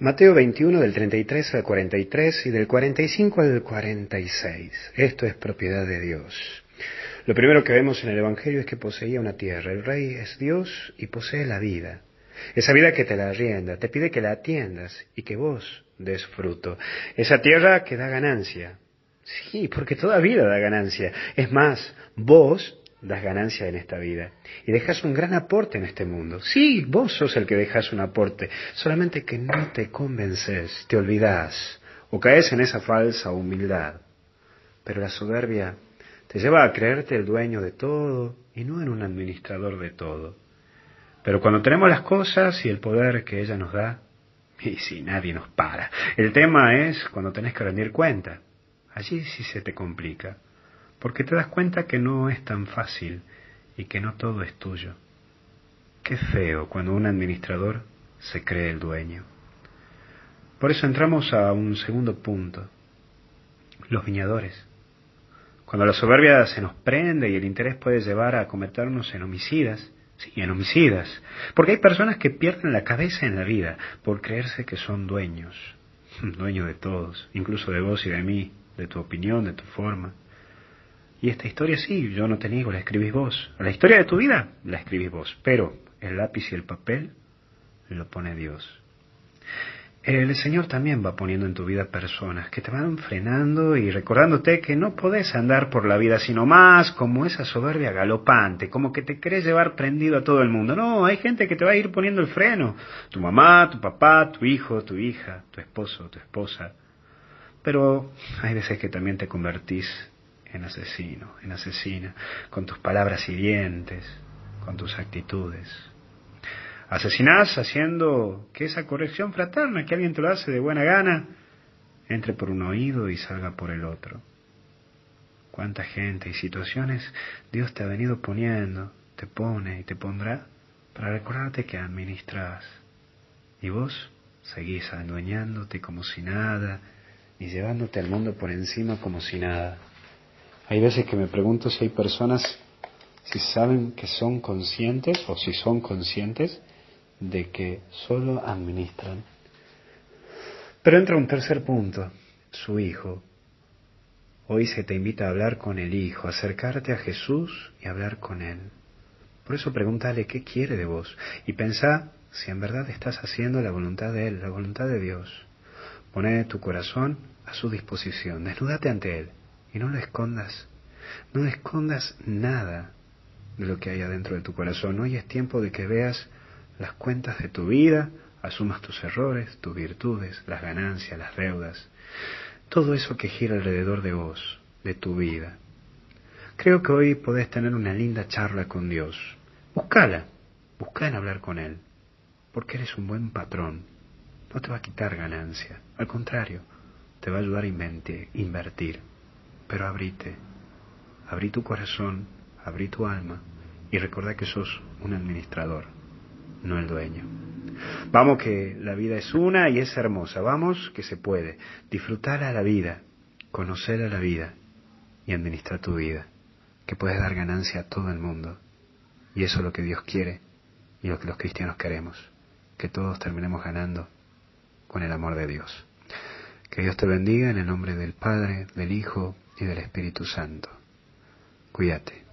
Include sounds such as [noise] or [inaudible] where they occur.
Mateo 21 del 33 al 43 y del 45 al 46. Esto es propiedad de Dios. Lo primero que vemos en el Evangelio es que poseía una tierra. El rey es Dios y posee la vida. Esa vida que te la arrienda, te pide que la atiendas y que vos des fruto. Esa tierra que da ganancia. Sí, porque toda vida da ganancia. Es más, vos das ganancia en esta vida y dejas un gran aporte en este mundo. Sí, vos sos el que dejas un aporte, solamente que no te convences, te olvidas o caes en esa falsa humildad. Pero la soberbia te lleva a creerte el dueño de todo y no en un administrador de todo. Pero cuando tenemos las cosas y el poder que ella nos da, [laughs] y si nadie nos para, el tema es cuando tenés que rendir cuenta. Allí sí se te complica porque te das cuenta que no es tan fácil y que no todo es tuyo. Qué feo cuando un administrador se cree el dueño. Por eso entramos a un segundo punto, los viñadores. Cuando la soberbia se nos prende y el interés puede llevar a cometernos en homicidas, sí, en homicidas, porque hay personas que pierden la cabeza en la vida por creerse que son dueños, [laughs] dueños de todos, incluso de vos y de mí, de tu opinión, de tu forma. Y esta historia sí, yo no te niego, la escribís vos. La historia de tu vida la escribís vos, pero el lápiz y el papel lo pone Dios. El Señor también va poniendo en tu vida personas que te van frenando y recordándote que no podés andar por la vida sino más como esa soberbia galopante, como que te querés llevar prendido a todo el mundo. No, hay gente que te va a ir poniendo el freno. Tu mamá, tu papá, tu hijo, tu hija, tu esposo, tu esposa. Pero hay veces que también te convertís en asesino, en asesina, con tus palabras hirientes, con tus actitudes. Asesinás haciendo que esa corrección fraterna que alguien te lo hace de buena gana entre por un oído y salga por el otro. Cuánta gente y situaciones Dios te ha venido poniendo, te pone y te pondrá para recordarte que administras. Y vos seguís adueñándote como si nada y llevándote al mundo por encima como si nada. Hay veces que me pregunto si hay personas, si saben que son conscientes o si son conscientes de que solo administran. Pero entra un tercer punto, su hijo. Hoy se te invita a hablar con el hijo, acercarte a Jesús y hablar con él. Por eso pregúntale qué quiere de vos y pensá si en verdad estás haciendo la voluntad de él, la voluntad de Dios. Poné tu corazón a su disposición, desnúdate ante él y no lo escondas. No escondas nada de lo que hay adentro de tu corazón. Hoy es tiempo de que veas las cuentas de tu vida, asumas tus errores, tus virtudes, las ganancias, las deudas, todo eso que gira alrededor de vos, de tu vida. Creo que hoy podés tener una linda charla con Dios. Búscala, busca en hablar con Él, porque eres un buen patrón. No te va a quitar ganancia, al contrario, te va a ayudar a invertir pero abrite, abrí tu corazón, abrí tu alma y recuerda que sos un administrador, no el dueño. Vamos que la vida es una y es hermosa, vamos que se puede. Disfrutar a la vida, conocer a la vida y administrar tu vida, que puedes dar ganancia a todo el mundo. Y eso es lo que Dios quiere y lo que los cristianos queremos, que todos terminemos ganando con el amor de Dios. Que Dios te bendiga en el nombre del Padre, del Hijo y del Espíritu Santo. Cuídate.